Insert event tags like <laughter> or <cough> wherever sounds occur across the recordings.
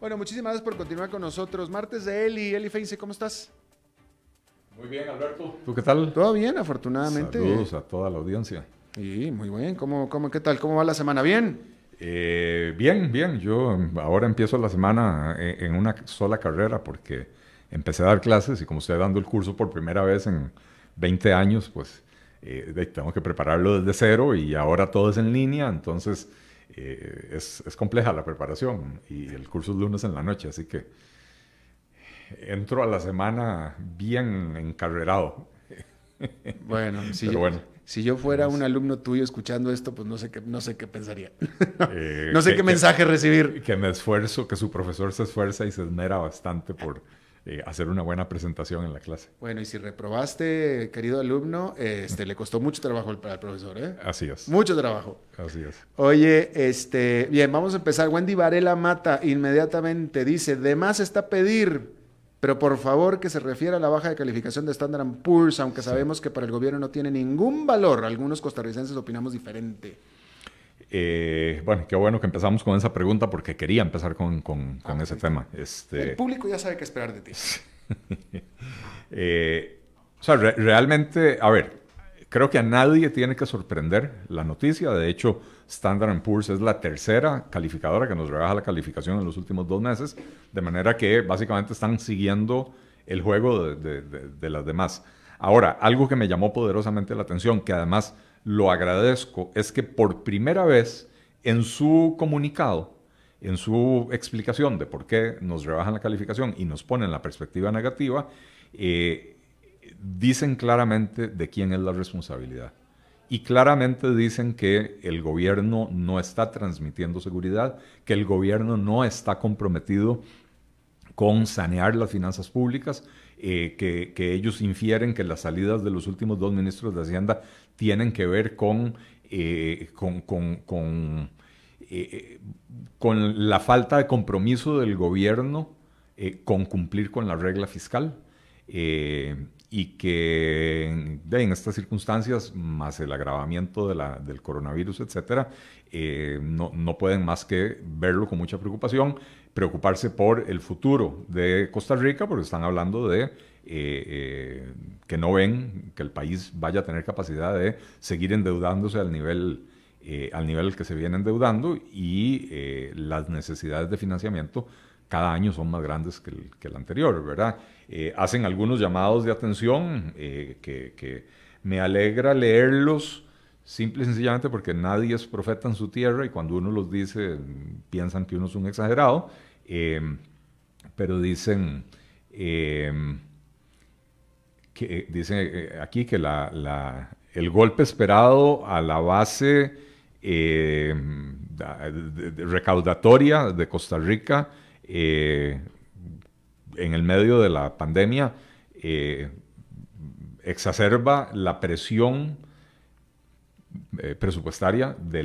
Bueno, muchísimas gracias por continuar con nosotros. Martes de Eli. Eli Feinse, ¿cómo estás? Muy bien, Alberto. ¿Tú qué tal? Todo bien, afortunadamente. Saludos a toda la audiencia. Sí, muy bien. ¿Cómo, cómo, ¿Qué tal? ¿Cómo va la semana? ¿Bien? Eh, bien, bien. Yo ahora empiezo la semana en una sola carrera porque empecé a dar clases y como estoy dando el curso por primera vez en 20 años, pues eh, tengo que prepararlo desde cero y ahora todo es en línea, entonces eh, es, es, compleja la preparación y el curso es lunes en la noche, así que entro a la semana bien encarrerado. <laughs> Bueno, si, yo, si yo fuera un alumno tuyo escuchando esto, pues no sé qué, no sé qué pensaría. <laughs> Eh, no sé qué mensaje recibir. Que me esfuerzo, que su profesor se esfuerza y se esmera bastante por eh, hacer una buena presentación en la clase. Bueno, y si reprobaste, querido alumno, este, le costó mucho trabajo al, profesor, ¿eh? Así es. Mucho trabajo. Así es. Oye, este, bien, vamos a empezar. Wendy Varela Mata inmediatamente dice, de más está pedir, pero por favor que se refiera a la baja de calificación de Standard Poor's, aunque sabemos que para el gobierno no tiene ningún valor. Algunos costarricenses opinamos diferente. Eh, bueno, qué bueno que empezamos con esa pregunta porque quería empezar con, con, ah, ese tema. Este... El público ya sabe qué esperar de ti. <laughs> Eh, o sea, realmente, a ver, creo que a nadie tiene que sorprender la noticia. De hecho, Standard Poor's es la tercera calificadora que nos rebaja la calificación en los últimos dos meses, de manera que básicamente están siguiendo el juego de, de las demás. Ahora, algo que me llamó poderosamente la atención, que además lo agradezco, es que por primera vez en su comunicado, en su explicación de por qué nos rebajan la calificación y nos ponen la perspectiva negativa, eh, dicen claramente de quién es la responsabilidad. Y claramente dicen que el gobierno no está transmitiendo seguridad, que el gobierno no está comprometido con sanear las finanzas públicas, eh, que, ellos infieren que las salidas de los últimos dos ministros de Hacienda tienen que ver con, eh, con, eh, con, la falta de compromiso del gobierno con cumplir con la regla fiscal. Y que en estas circunstancias, más el agravamiento del coronavirus, etcétera, no, no, pueden más que verlo con mucha preocupación preocuparse por el futuro de Costa Rica, porque están hablando de eh, eh, que no ven que el país vaya a tener capacidad de seguir endeudándose al nivel, eh, al nivel que se viene endeudando y las necesidades de financiamiento cada año son más grandes que el, anterior, ¿verdad? hacen algunos llamados de atención que, que me alegra leerlos simple y sencillamente porque nadie es profeta en su tierra y cuando uno los dice piensan que uno es un exagerado, em, pero dicen, que, dicen eh, aquí que el golpe esperado a la base recaudatoria de Costa Rica eh, en el medio de la pandemia eh, exacerba la presión eh, presupuestaria de,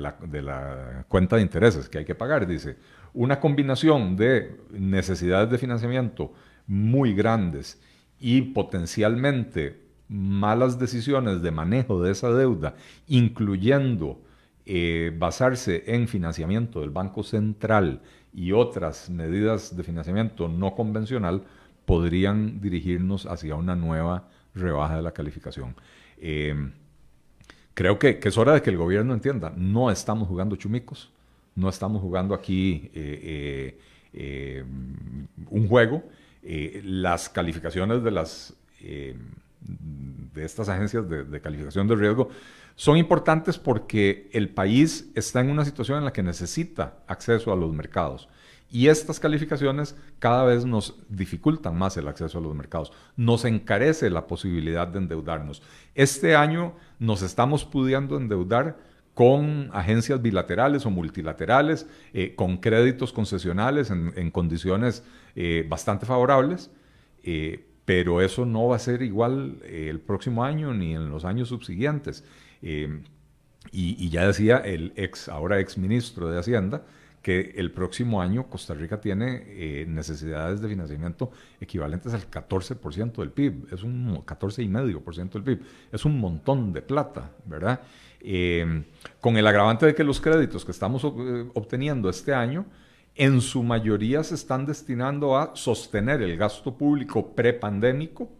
la, cuenta de intereses que hay que pagar. Dice, una combinación de necesidades de financiamiento muy grandes y potencialmente malas decisiones de manejo de esa deuda, incluyendo basarse en financiamiento del Banco Central y otras medidas de financiamiento no convencional, podrían dirigirnos hacia una nueva rebaja de la calificación. Eh, creo que, es hora de que el gobierno entienda, no estamos jugando chumicos, no estamos jugando aquí eh, eh, eh, un juego. las calificaciones de, las, de estas agencias de, calificación de riesgo son importantes porque el país está en una situación en la que necesita acceso a los mercados. Y estas calificaciones cada vez nos dificultan más el acceso a los mercados, nos encarece la posibilidad de endeudarnos. Este año nos estamos pudiendo endeudar con agencias bilaterales o multilaterales, eh, con créditos concesionales en, condiciones eh, bastante favorables, eh, pero eso no va a ser igual el próximo año ni en los años subsiguientes. Y, y, ya decía el ex, ahora ex ministro de Hacienda, que el próximo año Costa Rica tiene eh, necesidades de financiamiento equivalentes al 14% del PIB, es un 14,5% del PIB, es un montón de plata, ¿verdad? Con el agravante de que los créditos que estamos eh, obteniendo este año en su mayoría se están destinando a sostener el gasto público prepandémico,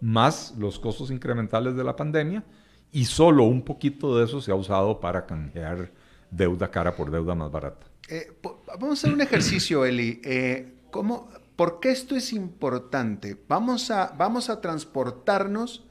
más los costos incrementales de la pandemia, y solo un poquito de eso se ha usado para canjear deuda cara por deuda más barata. Eh, vamos a hacer un ejercicio, Eli. Eh, ¿cómo, ¿Por qué esto es importante? Vamos a, vamos a transportarnos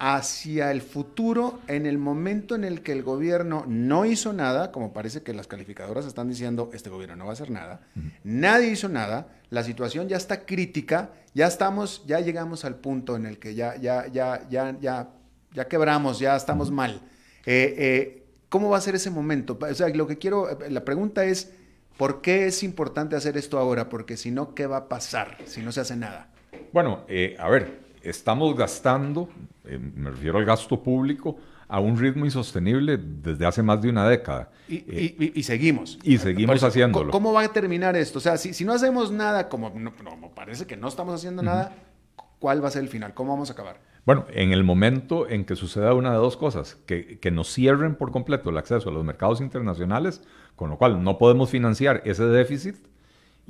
hacia el futuro en el momento en el que el gobierno no hizo nada, como parece que las calificadoras están diciendo, este gobierno no va a hacer nada, nadie hizo nada, la situación ya está crítica, ya estamos, ya llegamos al punto en el que ya, ya, ya, ya, ya, ya quebramos, ya estamos mal. Eh, eh, ¿Cómo va a ser ese momento? O sea, lo que quiero, la pregunta es, ¿por qué es importante hacer esto ahora? Porque si no, ¿qué va a pasar si no se hace nada? Bueno, eh, a ver, estamos gastando, eh, me refiero al gasto público, a un ritmo insostenible desde hace más de una década. Y, eh, seguimos. Y seguimos haciéndolo. ¿Cómo va a terminar esto? O sea, si, no hacemos nada, como no, parece que no estamos haciendo nada, ¿cuál va a ser el final? ¿Cómo vamos a acabar? Bueno, en el momento en que suceda una de dos cosas, que, que nos cierren por completo el acceso a los mercados internacionales, con lo cual no podemos financiar ese déficit,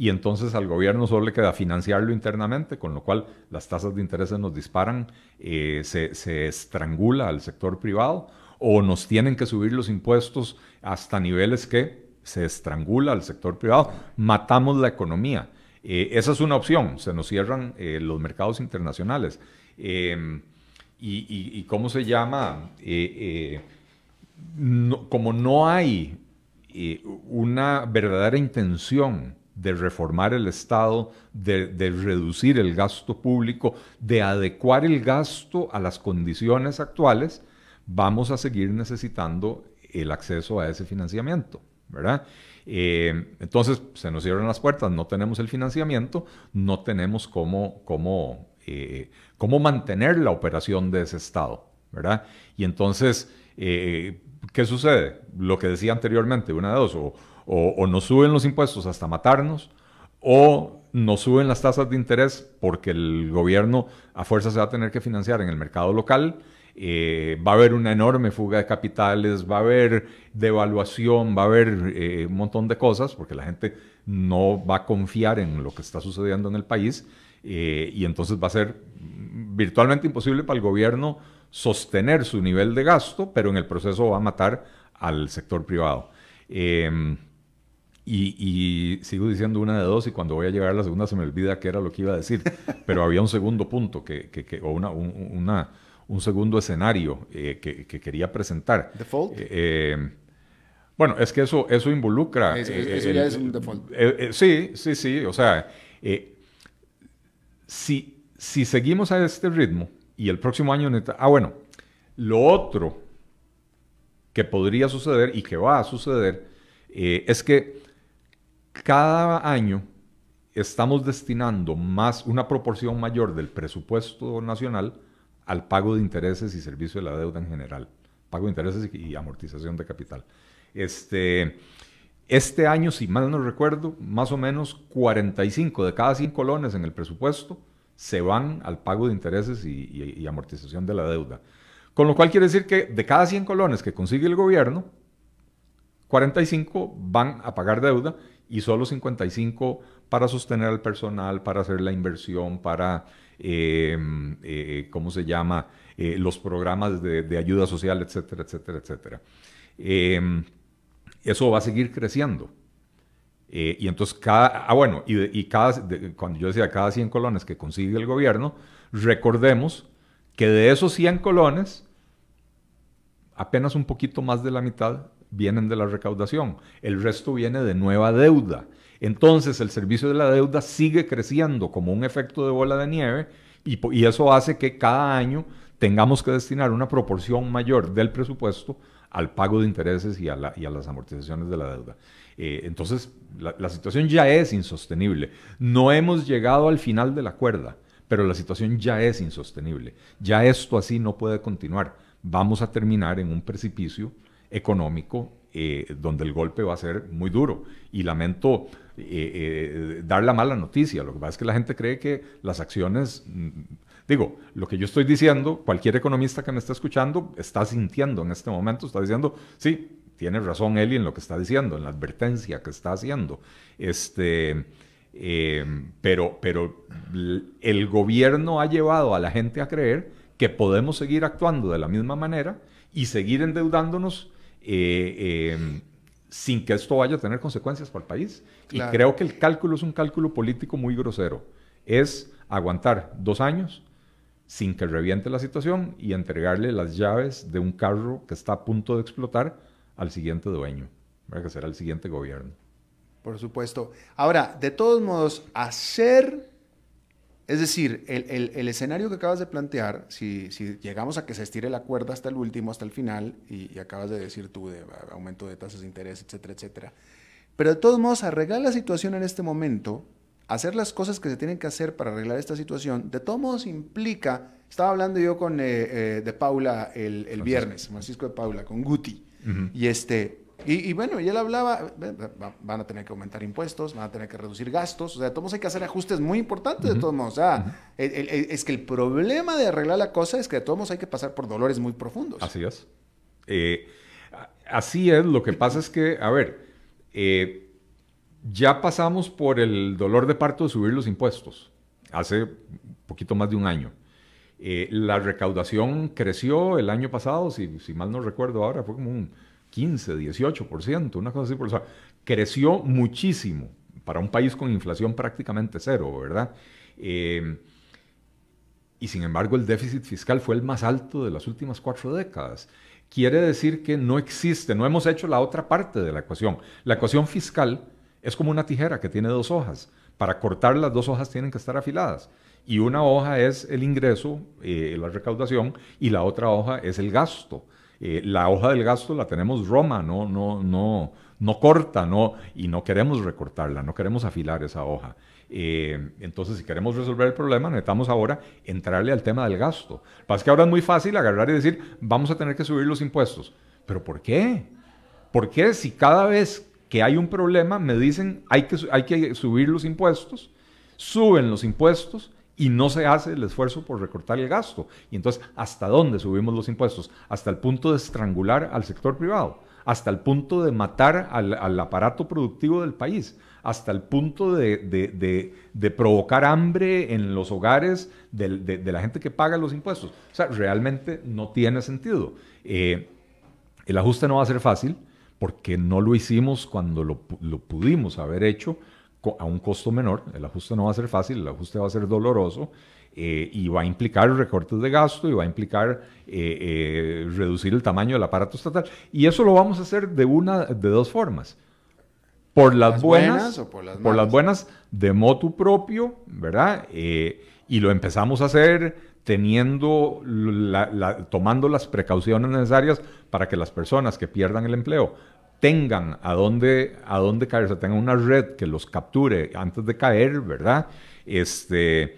y entonces al gobierno solo le queda financiarlo internamente, con lo cual las tasas de interés nos disparan, eh, se, estrangula al sector privado, o nos tienen que subir los impuestos hasta niveles que se estrangula al sector privado, matamos la economía. Eh, esa es una opción, se nos cierran eh, los mercados internacionales. Em, y, cómo se llama? como no hay una verdadera intención de reformar el Estado, de, reducir el gasto público, de adecuar el gasto a las condiciones actuales, vamos a seguir necesitando el acceso a ese financiamiento, ¿verdad? Eh, entonces se nos cierran las puertas, no tenemos el financiamiento, no tenemos cómo, cómo, eh, cómo mantener la operación de ese Estado, ¿verdad? Y entonces, eh, ¿qué sucede? Lo que decía anteriormente, una de dos, o, o, nos suben los impuestos hasta matarnos, o nos suben las tasas de interés porque el gobierno a fuerza se va a tener que financiar en el mercado local, eh, va a haber una enorme fuga de capitales, va a haber devaluación, va a haber eh, un montón de cosas, porque la gente no va a confiar en lo que está sucediendo en el país, eh, y entonces va a ser virtualmente imposible para el gobierno sostener su nivel de gasto, pero en el proceso va a matar al sector privado. Y, sigo diciendo una de dos y cuando voy a llegar a la segunda se me olvida qué era lo que iba a decir. <laughs> Pero había un segundo punto que, que, o una, un, un segundo escenario eh, que, quería presentar. ¿Default? Eh, eh, bueno, es que eso, eso involucra... Eso, ya es un default. sí, sí, sí. O sea, si, si seguimos a este ritmo y el próximo año... Ah, bueno, lo otro que podría suceder y que va a suceder es que cada año estamos destinando más, una proporción mayor del presupuesto nacional al pago de intereses y servicio de la deuda en general, pago de intereses y, amortización de capital. Este, este año, si mal no recuerdo, más o menos 45 de cada 100 colones en el presupuesto se van al pago de intereses y, y amortización de la deuda. Con lo cual quiere decir que de cada 100 colones que consigue el gobierno, 45 van a pagar deuda y solo 55 para sostener al personal, para hacer la inversión, para, em, eh, ¿cómo se llama?, eh, los programas de, ayuda social, etcétera, etcétera, etcétera. Em, eso va a seguir creciendo. Eh, y entonces cada, ah bueno, y, cada, cuando yo decía cada 100 colones que consigue el gobierno, recordemos que de esos 100 colones, apenas un poquito más de la mitad vienen de la recaudación, el resto viene de nueva deuda. Entonces el servicio de la deuda sigue creciendo como un efecto de bola de nieve y, eso hace que cada año tengamos que destinar una proporción mayor del presupuesto al pago de intereses y a, las amortizaciones de la deuda. Eh, entonces la, la situación ya es insostenible. No hemos llegado al final de la cuerda, pero la situación ya es insostenible. Ya esto así no puede continuar. Vamos a terminar en un precipicio económico eh, donde el golpe va a ser muy duro. Y lamento eh, eh, dar la mala noticia. Lo que pasa es que la gente cree que las acciones, mm, digo, lo que yo estoy diciendo, cualquier economista que me está escuchando está sintiendo en este momento, está diciendo, sí, tiene razón Eli en lo que está diciendo, en la advertencia que está haciendo. Este, pero, pero el gobierno ha llevado a la gente a creer que podemos seguir actuando de la misma manera y seguir endeudándonos eh, eh, sin que esto vaya a tener consecuencias para el país. Y creo que el cálculo es un cálculo político muy grosero. Es aguantar dos años sin que reviente la situación y entregarle las llaves de un carro que está a punto de explotar al siguiente dueño, que será el siguiente gobierno. Por supuesto. Ahora, de todos modos, hacer, es decir, el, escenario que acabas de plantear, si, llegamos a que se estire la cuerda hasta el último, hasta el final, y, acabas de decir tú de aumento de tasas de interés, etcétera, etcétera, pero de todos modos, arreglar la situación en este momento, hacer las cosas que se tienen que hacer para arreglar esta situación, de todos modos implica, estaba hablando yo con eh, eh, de Paula el, viernes, Francisco de Paula, con Guti, y este, y, bueno, y él hablaba, van a tener que aumentar impuestos, van a tener que reducir gastos, o sea, de todos hay que hacer ajustes muy importantes, de todos modos. O sea, es que el problema de arreglar la cosa es que de todos modos hay que pasar por dolores muy profundos. Así es. Eh, así es, lo que pasa es que, a ver, eh, ya pasamos por el dolor de parto de subir los impuestos, hace poquito más de un año. Eh, la recaudación creció el año pasado, si, si mal no recuerdo ahora, fue como un 15, 18%, una cosa así. Por eso, creció muchísimo para un país con inflación prácticamente cero, ¿verdad? Eh, y sin embargo el déficit fiscal fue el más alto de las últimas cuatro décadas. Quiere decir que no existe, no hemos hecho la otra parte de la ecuación. La ecuación fiscal es como una tijera que tiene dos hojas. Para cortar las dos hojas tienen que estar afiladas. Y una hoja es el ingreso, eh, la recaudación, y la otra hoja es el gasto. Eh, la hoja del gasto la tenemos Roma, no, no, no, no corta, no, y no queremos recortarla, no queremos afilar esa hoja. Eh, entonces, si queremos resolver el problema, necesitamos ahora entrarle al tema del gasto. Pasa que ahora es muy fácil agarrar y decir, vamos a tener que subir los impuestos. ¿Pero por qué? ¿Por qué si cada vez que hay un problema me dicen hay que, hay que subir los impuestos, suben los impuestos y no se hace el esfuerzo por recortar el gasto. Y entonces, ¿hasta dónde subimos los impuestos? Hasta el punto de estrangular al sector privado, hasta el punto de matar al, aparato productivo del país, hasta el punto de, provocar hambre en los hogares de, la gente que paga los impuestos. O sea, realmente no tiene sentido. Eh, el ajuste no va a ser fácil porque no lo hicimos cuando lo pudimos haber hecho a un costo menor. El ajuste no va a ser fácil, el ajuste va a ser doloroso eh, y va a implicar recortes de gasto y va a implicar eh, eh, reducir el tamaño del aparato estatal. Y eso lo vamos a hacer de una de dos formas. Por las, buenas, o por, las, por las, buenas de motu propio, ¿verdad? y lo empezamos a hacer teniendo tomando las precauciones necesarias para que las personas que pierdan el empleo tengan a dónde, a dónde caer, o sea, tengan una red que los capture antes de caer, ¿verdad? Este,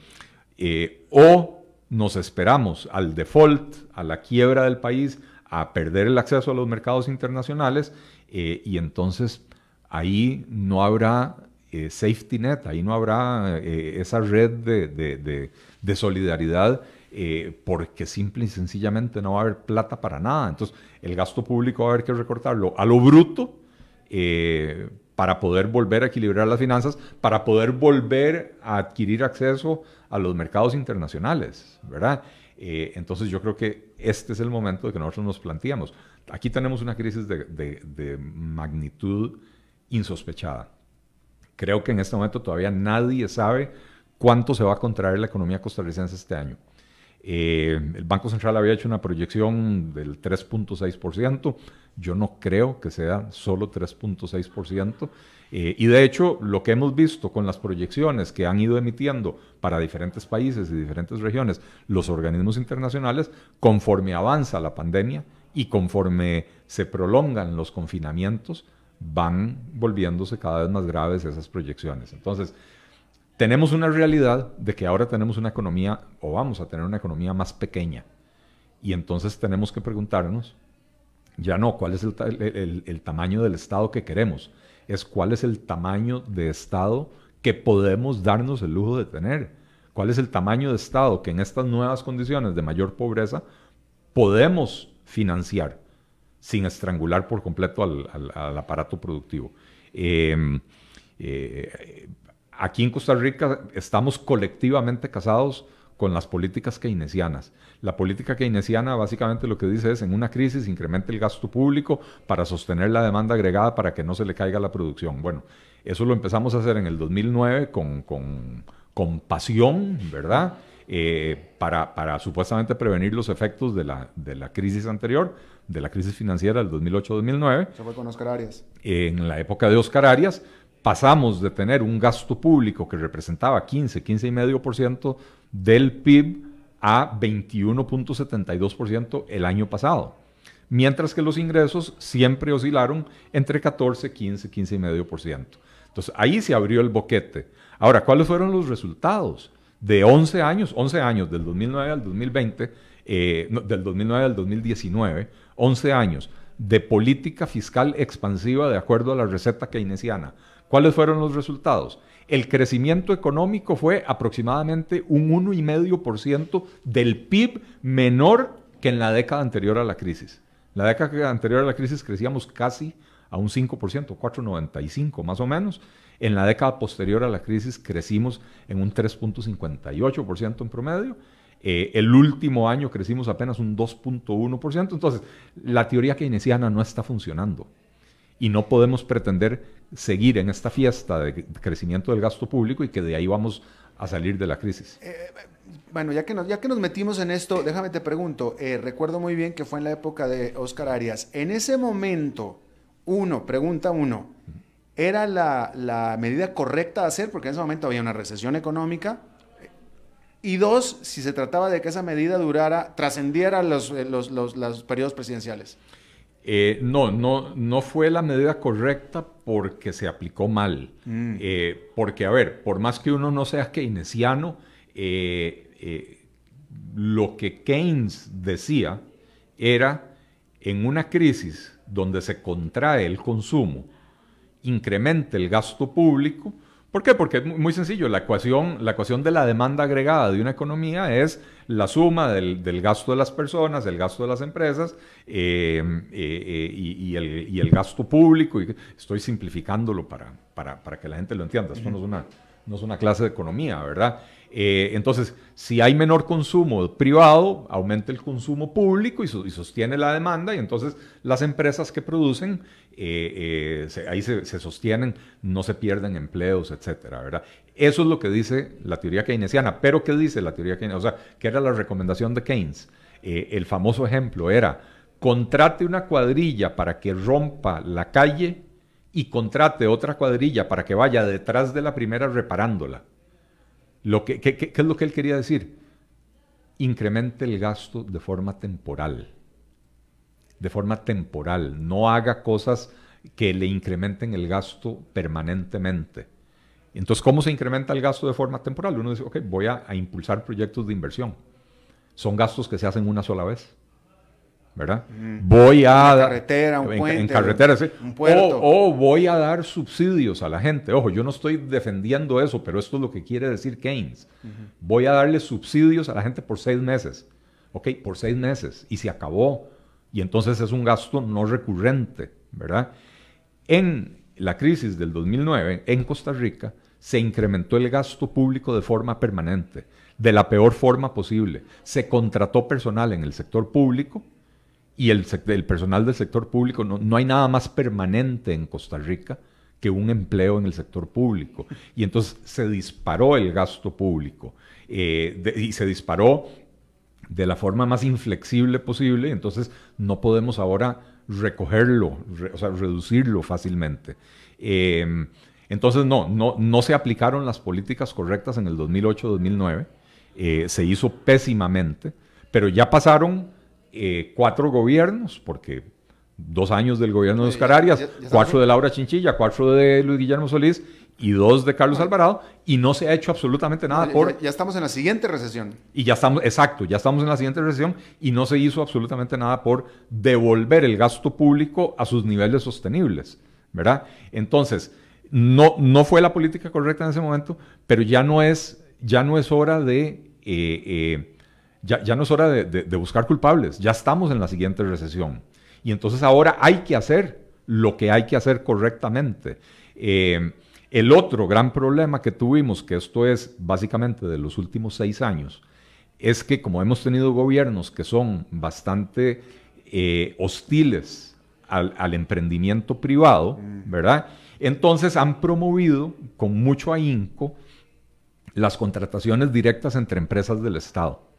eh, o nos esperamos al default, a la quiebra del país, a perder el acceso a los mercados internacionales eh, y entonces ahí no habrá eh, safety net, ahí no habrá esa red de, de solidaridad eh, porque simple y sencillamente no va a haber plata para nada. Entonces, el gasto público va a haber que recortarlo a lo bruto eh, para poder volver a equilibrar las finanzas, para poder volver a adquirir acceso a los mercados internacionales, ¿verdad? Eh, entonces yo creo que este es el momento de que nosotros nos planteamos. Aquí tenemos una crisis de, de magnitud insospechada. Creo que en este momento todavía nadie sabe cuánto se va a contraer la economía costarricense este año. Eh, el Banco Central había hecho una proyección del 3.6%. Yo no creo que sea solo 3.6%. Eh, y de hecho, lo que hemos visto con las proyecciones que han ido emitiendo para diferentes países y diferentes regiones los organismos internacionales, conforme avanza la pandemia y conforme se prolongan los confinamientos, van volviéndose cada vez más graves esas proyecciones. Entonces, tenemos una realidad de que ahora tenemos una economía, o vamos a tener una economía más pequeña. Y entonces tenemos que preguntarnos, ya no cuál es el, tamaño del Estado que queremos, es cuál es el tamaño de Estado que podemos darnos el lujo de tener. ¿Cuál es el tamaño de Estado que en estas nuevas condiciones de mayor pobreza podemos financiar? sin estrangular por completo al, aparato productivo. Em, eh, aquí en Costa Rica estamos colectivamente casados con las políticas keynesianas. La política keynesiana básicamente lo que dice es en una crisis incremente el gasto público para sostener la demanda agregada para que no se le caiga la producción. Bueno, eso lo empezamos a hacer en el 2009 con, con, pasión, ¿verdad? Eh, para, para, supuestamente prevenir los efectos de la, de la crisis anterior, de la crisis financiera del 2008-2009. Eso fue con Oscar Arias. En la época de Oscar Arias pasamos de tener un gasto público que representaba 15, 15,5% del PIB a 21.72% el año pasado, mientras que los ingresos siempre oscilaron entre 14, 15, 15,5%. Entonces ahí se abrió el boquete. Ahora, ¿cuáles fueron los resultados? De 11 años, 11 años, del 2009 al 2020, eh, del 2009 al 2019, 11 años de política fiscal expansiva de acuerdo a la receta keynesiana. ¿Cuáles fueron los resultados? El crecimiento económico fue aproximadamente un 1,5% del PIB menor que en la década anterior a la crisis. La década anterior a la crisis crecíamos casi a un 5%, 4,95 más o menos. En la década posterior a la crisis crecimos en un 3.58% en promedio. Eh, el último año crecimos apenas un 2.1%. Entonces, la teoría keynesiana no está funcionando y no podemos pretender seguir en esta fiesta de crecimiento del gasto público y que de ahí vamos a salir de la crisis. Eh, bueno, ya que, nos, ya que nos metimos en esto, déjame te pregunto, eh, recuerdo muy bien que fue en la época de Oscar Arias. En ese momento, uno, pregunta uno, ¿era la, medida correcta de hacer? Porque en ese momento había una recesión económica. Y dos, si se trataba de que esa medida durara, trascendiera los, los, los periodos presidenciales. Eh, no, no, no fue la medida correcta porque se aplicó mal. Mm. Eh, porque, a ver, por más que uno no sea keynesiano, eh, lo que Keynes decía era en una crisis donde se contrae el consumo, incremente el gasto público, ¿Por qué? Porque es muy sencillo. La ecuación, la ecuación de la demanda agregada de una economía es la suma del, gasto de las personas, el gasto de las empresas eh, eh, eh, y, el, gasto público. Y estoy simplificándolo para, para, que la gente lo entienda. Esto no es una, no es una clase de economía, ¿verdad? Entonces, si hay menor consumo privado, aumenta el consumo público y, sostiene la demanda y entonces las empresas que producen eh, eh, ahí se, sostienen, no se pierden empleos, etcétera, ¿verdad? Eso es lo que dice la teoría keynesiana. Pero ¿qué dice la teoría keynesiana? O sea, ¿qué era la recomendación de Keynes? Eh, el famoso ejemplo era, contrate una cuadrilla para que rompa la calle y contrate otra cuadrilla para que vaya detrás de la primera reparándola. Lo que, ¿Qué es lo que él quería decir? Incremente el gasto de forma temporal de forma temporal, no haga cosas que le incrementen el gasto permanentemente. Entonces, ¿cómo se incrementa el gasto de forma temporal? Uno dice, ok, voy a, impulsar proyectos de inversión. Son gastos que se hacen una sola vez. ¿Verdad? Mm. Voy a... En carretera, un puente. En, carretera, sí. Un puerto. O, voy a dar subsidios a la gente. Ojo, yo no estoy defendiendo eso, pero esto es lo que quiere decir Keynes. Voy a darle subsidios a la gente por seis meses. Ok, por seis meses. Y se acabó y entonces es un gasto no recurrente, ¿verdad? En la crisis del 2009 en Costa Rica se incrementó el gasto público de forma permanente, de la peor forma posible. Se contrató personal en el sector público y el, personal del sector público, no, hay nada más permanente en Costa Rica que un empleo en el sector público. Y entonces se disparó el gasto público eh, y se disparó de la forma más inflexible posible, entonces no podemos ahora recogerlo, o sea, reducirlo fácilmente. Em, entonces, no, no, no se aplicaron las políticas correctas en el 2008-2009, eh, se hizo pésimamente, pero ya pasaron eh, cuatro gobiernos, porque dos años del gobierno de Oscar Arias, cuatro de Laura Chinchilla, cuatro de Luis Guillermo Solís y dos de Carlos Alvarado y no se ha hecho absolutamente nada por... Ya, estamos en la siguiente recesión. Y ya estamos, exacto, ya estamos en la siguiente recesión y no se hizo absolutamente nada por devolver el gasto público a sus niveles sostenibles, ¿verdad? Entonces, no, no fue la política correcta en ese momento, pero ya no es, ya no es hora de... Eh, eh, ya, ya, no es hora de buscar culpables, ya estamos en la siguiente recesión. Y entonces ahora hay que hacer lo que hay que hacer correctamente. Eh, el otro gran problema que tuvimos, que esto es básicamente de los últimos seis años, es que como hemos tenido gobiernos que son bastante eh, hostiles al, emprendimiento privado, mm. ¿verdad? Entonces han promovido con mucho ahínco las contrataciones directas entre empresas del Estado.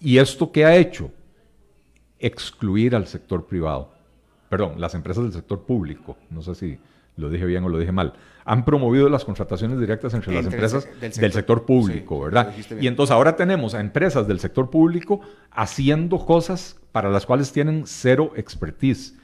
¿Y esto qué ha hecho? Excluir al sector privado. Perdón, las empresas del sector público. No sé si lo dije bien o lo dije mal, han promovido las contrataciones directas entre, las empresas del sector, público, ¿verdad? Y entonces ahora tenemos a empresas del sector público haciendo cosas para las cuales tienen cero expertise.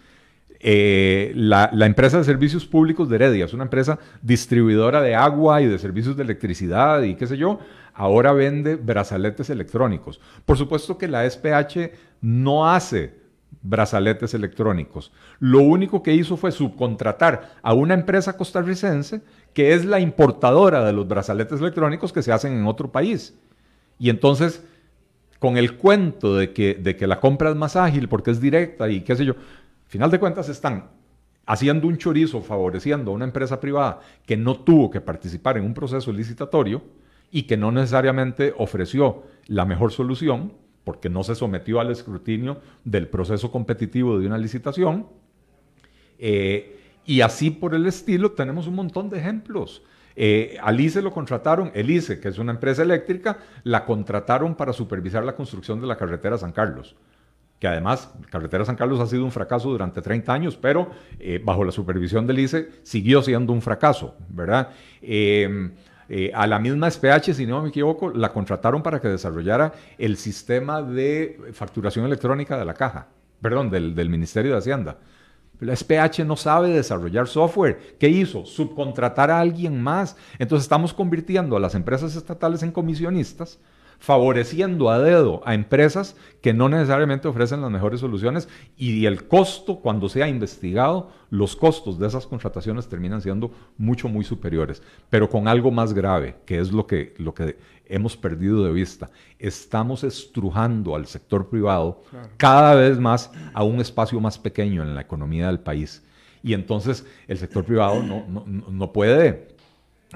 Eh, la, empresa de servicios públicos de Heredia es una empresa distribuidora de agua y de servicios de electricidad y qué sé yo, ahora vende brazaletes electrónicos. Por supuesto que la SPH no hace brazaletes electrónicos. Lo único que hizo fue subcontratar a una empresa costarricense que es la importadora de los brazaletes electrónicos que se hacen en otro país. Y entonces, con el cuento de que, de que la compra es más ágil porque es directa y qué sé yo, final de cuentas están haciendo un chorizo favoreciendo a una empresa privada que no tuvo que participar en un proceso licitatorio y que no necesariamente ofreció la mejor solución porque no se sometió al escrutinio del proceso competitivo de una licitación. Eh, y así por el estilo tenemos un montón de ejemplos. Eh, Alice lo contrataron, Elice, que es una empresa eléctrica, la contrataron para supervisar la construcción de la carretera San Carlos, que además carretera San Carlos ha sido un fracaso durante 30 años, pero eh, bajo la supervisión de Elice siguió siendo un fracaso, ¿verdad? Eh, a la misma SPH, si no me equivoco, la contrataron para que desarrollara el sistema de facturación electrónica de la caja, perdón, del, del Ministerio de Hacienda. La SPH no sabe desarrollar software. ¿Qué hizo? Subcontratar a alguien más. Entonces estamos convirtiendo a las empresas estatales en comisionistas favoreciendo a dedo a empresas que no necesariamente ofrecen las mejores soluciones y el costo, cuando sea investigado, los costos de esas contrataciones terminan siendo mucho, muy superiores, pero con algo más grave, que es lo que, lo que hemos perdido de vista. Estamos estrujando al sector privado cada vez más a un espacio más pequeño en la economía del país. Y entonces el sector privado no, no, no puede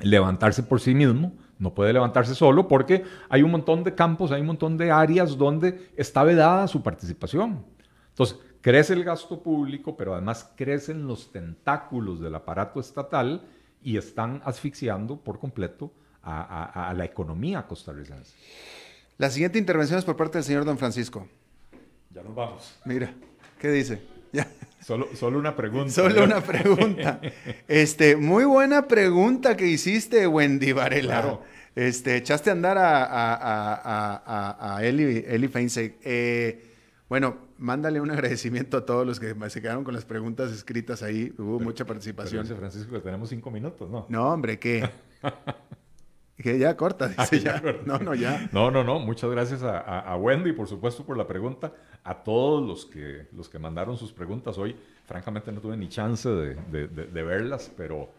levantarse por sí mismo, no puede levantarse solo porque hay un montón de campos, hay un montón de áreas donde está vedada su participación. Entonces, crece el gasto público, pero además crecen los tentáculos del aparato estatal y están asfixiando por completo a, la economía costarricense. La siguiente intervención es por parte del señor don Francisco. Ya nos vamos. Mira, ¿qué dice? Ya. Solo, solo una pregunta. Solo una pregunta. Este, muy buena pregunta que hiciste, Wendy Varela. Este, echaste a andar a, a, a, Eli, Eli eh, bueno, mándale un agradecimiento a todos los que se quedaron con las preguntas escritas ahí. Hubo mucha participación. Pero Francisco, que tenemos cinco minutos, ¿no? No, hombre, ¿qué? <laughs> Que ya corta, <laughs> dice ya. No, no, ya. No, no, no. Muchas gracias a, Wendy, por supuesto, por la pregunta. A todos los que, los que mandaron sus preguntas hoy. Francamente, no tuve ni chance de, verlas, pero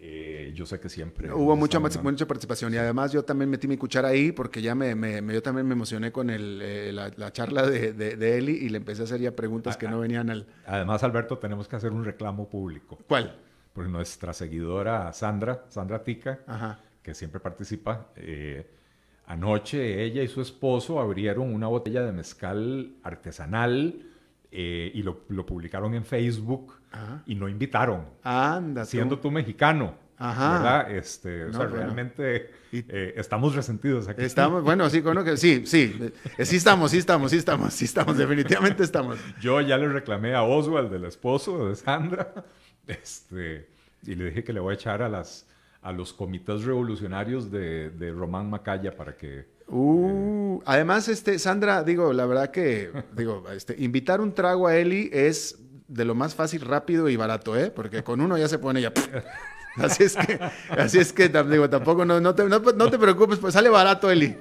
eh, yo sé que siempre. Hubo mucha, mucha participación y además yo también metí mi cuchara ahí porque ya me, yo también me emocioné con el, eh, la, charla de, Eli y le empecé a hacer ya preguntas que no venían al. Además, Alberto, tenemos que hacer un reclamo público. ¿Cuál? Porque nuestra seguidora Sandra, Sandra Tica, Ajá que siempre participa, eh, anoche ella y su esposo abrieron una botella de mezcal artesanal eh, y lo, publicaron en Facebook y no invitaron. Anda, siendo tú, mexicano. Ajá. ¿verdad? Este, o sea, realmente eh, estamos resentidos aquí. Estamos, bueno, sí, bueno, que, sí, sí, sí estamos, sí estamos, sí estamos, sí estamos, definitivamente estamos. Yo ya le reclamé a Oswald, el esposo de Sandra, este, y le dije que le voy a echar a las, a los comités revolucionarios de, de Román Macaya para que... Uh, además, este, Sandra, digo, la verdad que, digo, este, invitar un trago a Eli es de lo más fácil, rápido y barato, ¿eh? Porque con uno ya se pone ya... Así es que, así es que digo, tampoco no, no, te, no, te preocupes, pues sale barato, Eli.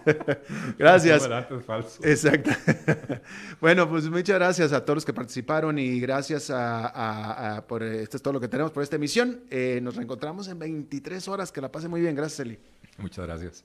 <laughs> gracias. Barato es falso. Exacto. <laughs> bueno, pues muchas gracias a todos los que participaron y gracias a, por esto es todo lo que tenemos por esta emisión. Eh, nos reencontramos en 23 horas. Que la pase muy bien. Gracias, Eli. Muchas gracias.